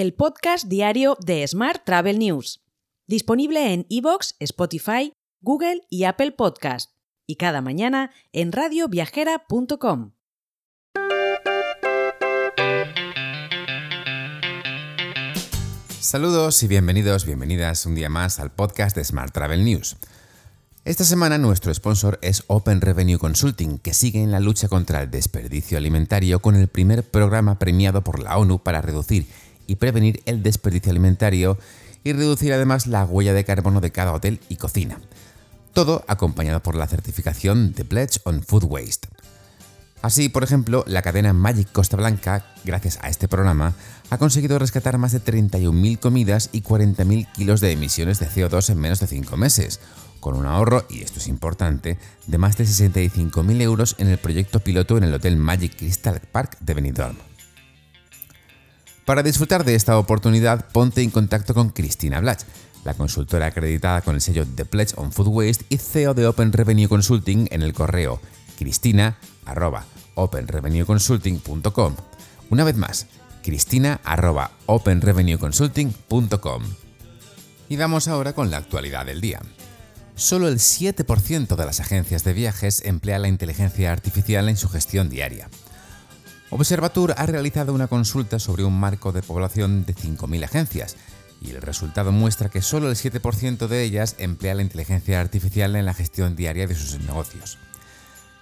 el podcast diario de Smart Travel News, disponible en iVoox, Spotify, Google y Apple Podcast, y cada mañana en radioviajera.com. Saludos y bienvenidos, bienvenidas un día más al podcast de Smart Travel News. Esta semana nuestro sponsor es Open Revenue Consulting, que sigue en la lucha contra el desperdicio alimentario con el primer programa premiado por la ONU para reducir y prevenir el desperdicio alimentario y reducir además la huella de carbono de cada hotel y cocina. Todo acompañado por la certificación de Pledge on Food Waste. Así, por ejemplo, la cadena Magic Costa Blanca, gracias a este programa, ha conseguido rescatar más de 31.000 comidas y 40.000 kilos de emisiones de CO2 en menos de 5 meses, con un ahorro, y esto es importante, de más de 65.000 euros en el proyecto piloto en el Hotel Magic Crystal Park de Benidorm. Para disfrutar de esta oportunidad, ponte en contacto con Cristina Blach, la consultora acreditada con el sello The Pledge on Food Waste y CEO de Open Revenue Consulting en el correo cristina.openrevenueconsulting.com. Una vez más, cristina.openrevenueconsulting.com. Y vamos ahora con la actualidad del día. Solo el 7% de las agencias de viajes emplea la inteligencia artificial en su gestión diaria. Observatur ha realizado una consulta sobre un marco de población de 5.000 agencias y el resultado muestra que solo el 7% de ellas emplea la inteligencia artificial en la gestión diaria de sus negocios.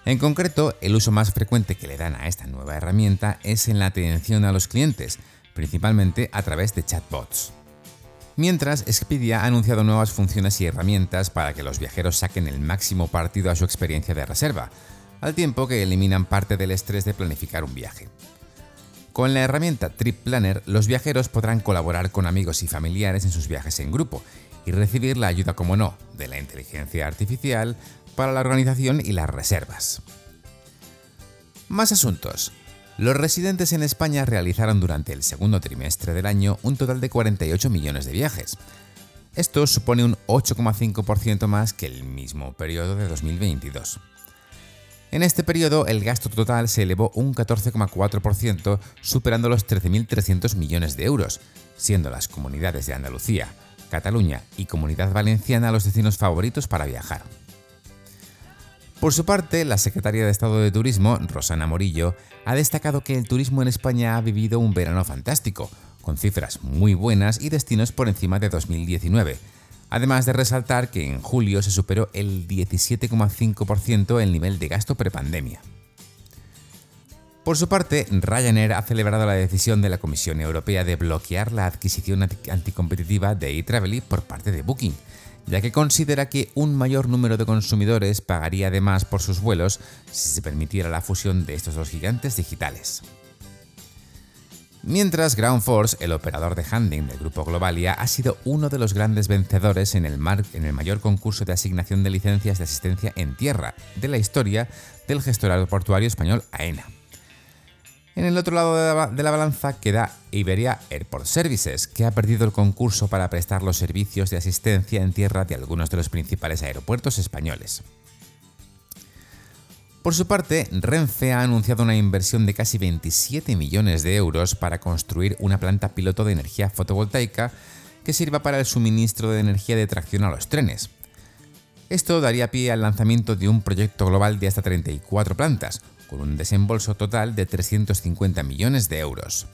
En concreto, el uso más frecuente que le dan a esta nueva herramienta es en la atención a los clientes, principalmente a través de chatbots. Mientras, Expedia ha anunciado nuevas funciones y herramientas para que los viajeros saquen el máximo partido a su experiencia de reserva, al tiempo que eliminan parte del estrés de planificar un viaje. Con la herramienta Trip Planner, los viajeros podrán colaborar con amigos y familiares en sus viajes en grupo y recibir la ayuda, como no, de la inteligencia artificial para la organización y las reservas. Más asuntos. Los residentes en España realizaron durante el segundo trimestre del año un total de 48 millones de viajes. Esto supone un 8,5% más que el mismo periodo de 2022. En este periodo el gasto total se elevó un 14,4%, superando los 13.300 millones de euros, siendo las comunidades de Andalucía, Cataluña y Comunidad Valenciana los destinos favoritos para viajar. Por su parte, la secretaria de Estado de Turismo, Rosana Morillo, ha destacado que el turismo en España ha vivido un verano fantástico, con cifras muy buenas y destinos por encima de 2019, además de resaltar que en julio se superó el 17,5% el nivel de gasto prepandemia. Por su parte, Ryanair ha celebrado la decisión de la Comisión Europea de bloquear la adquisición anticompetitiva de eTraveli por parte de Booking, ya que considera que un mayor número de consumidores pagaría además por sus vuelos si se permitiera la fusión de estos dos gigantes digitales. Mientras Ground Force, el operador de handling del grupo Globalia, ha sido uno de los grandes vencedores en el, en el mayor concurso de asignación de licencias de asistencia en tierra de la historia del gestor aeroportuario español AENA. En el otro lado de la, balanza queda Iberia Airport Services, que ha perdido el concurso para prestar los servicios de asistencia en tierra de algunos de los principales aeropuertos españoles. Por su parte, Renfe ha anunciado una inversión de casi 27 millones de euros para construir una planta piloto de energía fotovoltaica que sirva para el suministro de energía de tracción a los trenes. Esto daría pie al lanzamiento de un proyecto global de hasta 34 plantas, con un desembolso total de 350 millones de euros.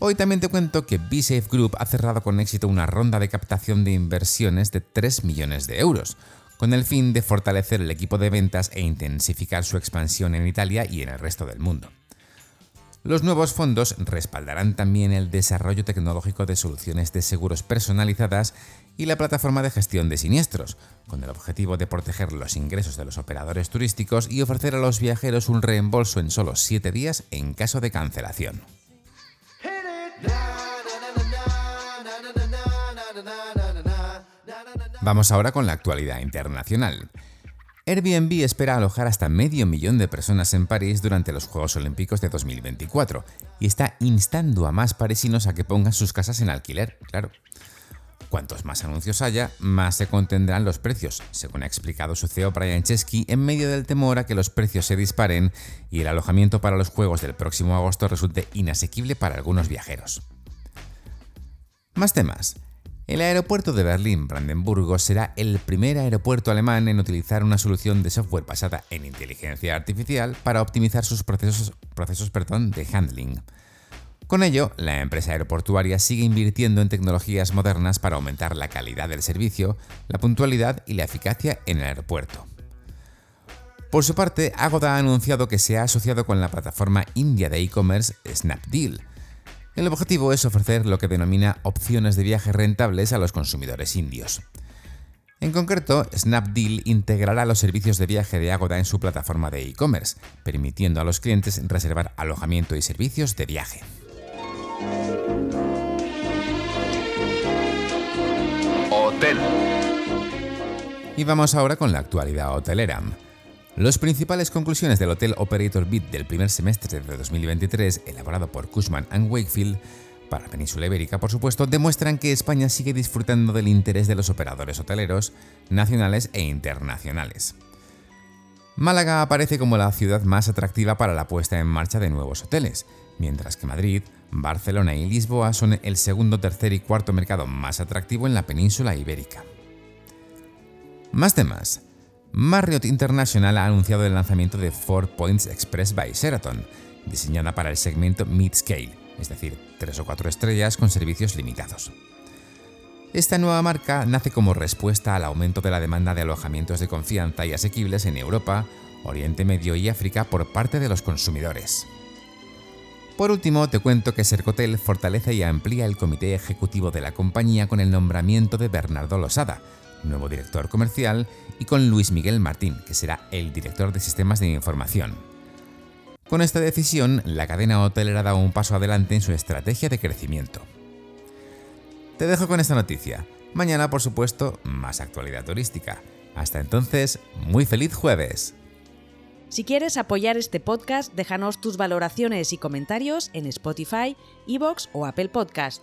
Hoy también te cuento que B-Safe Group ha cerrado con éxito una ronda de captación de inversiones de 3 millones de euros, con el fin de fortalecer el equipo de ventas e intensificar su expansión en Italia y en el resto del mundo. Los nuevos fondos respaldarán también el desarrollo tecnológico de soluciones de seguros personalizadas y la plataforma de gestión de siniestros, con el objetivo de proteger los ingresos de los operadores turísticos y ofrecer a los viajeros un reembolso en solo 7 días en caso de cancelación. Vamos ahora con la actualidad internacional. Airbnb espera alojar hasta medio millón de personas en París durante los Juegos Olímpicos de 2024 y está instando a más parisinos a que pongan sus casas en alquiler, claro. Cuantos más anuncios haya, más se contendrán los precios, según ha explicado su CEO Brian Chesky, en medio del temor a que los precios se disparen y el alojamiento para los juegos del próximo agosto resulte inasequible para algunos viajeros. Más temas. El aeropuerto de Berlín-Brandenburgo será el primer aeropuerto alemán en utilizar una solución de software basada en inteligencia artificial para optimizar sus procesos, procesos de handling. Con ello, la empresa aeroportuaria sigue invirtiendo en tecnologías modernas para aumentar la calidad del servicio, la puntualidad y la eficacia en el aeropuerto. Por su parte, Agoda ha anunciado que se ha asociado con la plataforma india de e-commerce Snapdeal. El objetivo es ofrecer lo que denomina opciones de viaje rentables a los consumidores indios. En concreto, Snapdeal integrará los servicios de viaje de Agoda en su plataforma de e-commerce, permitiendo a los clientes reservar alojamiento y servicios de viaje. Hotel. Y vamos ahora con la actualidad hotelera. Las principales conclusiones del Hotel Operator Bid del primer semestre de 2023, elaborado por Cushman ⁇ Wakefield, para la península ibérica, por supuesto, demuestran que España sigue disfrutando del interés de los operadores hoteleros nacionales e internacionales. Málaga aparece como la ciudad más atractiva para la puesta en marcha de nuevos hoteles, mientras que Madrid, Barcelona y Lisboa son el segundo, tercer y cuarto mercado más atractivo en la península ibérica. Más temas. Marriott International ha anunciado el lanzamiento de Four Points Express by Sheraton, diseñada para el segmento mid-scale, es decir, tres o cuatro estrellas con servicios limitados. Esta nueva marca nace como respuesta al aumento de la demanda de alojamientos de confianza y asequibles en Europa, Oriente Medio y África por parte de los consumidores. Por último, te cuento que Sercotel fortalece y amplía el comité ejecutivo de la compañía con el nombramiento de Bernardo Losada, nuevo director comercial, y con Luis Miguel Martín, que será el director de sistemas de información. Con esta decisión, la cadena hotelera da un paso adelante en su estrategia de crecimiento. Te dejo con esta noticia. Mañana, por supuesto, más actualidad turística. Hasta entonces, muy feliz jueves. Si quieres apoyar este podcast, déjanos tus valoraciones y comentarios en Spotify, Evox o Apple Podcast.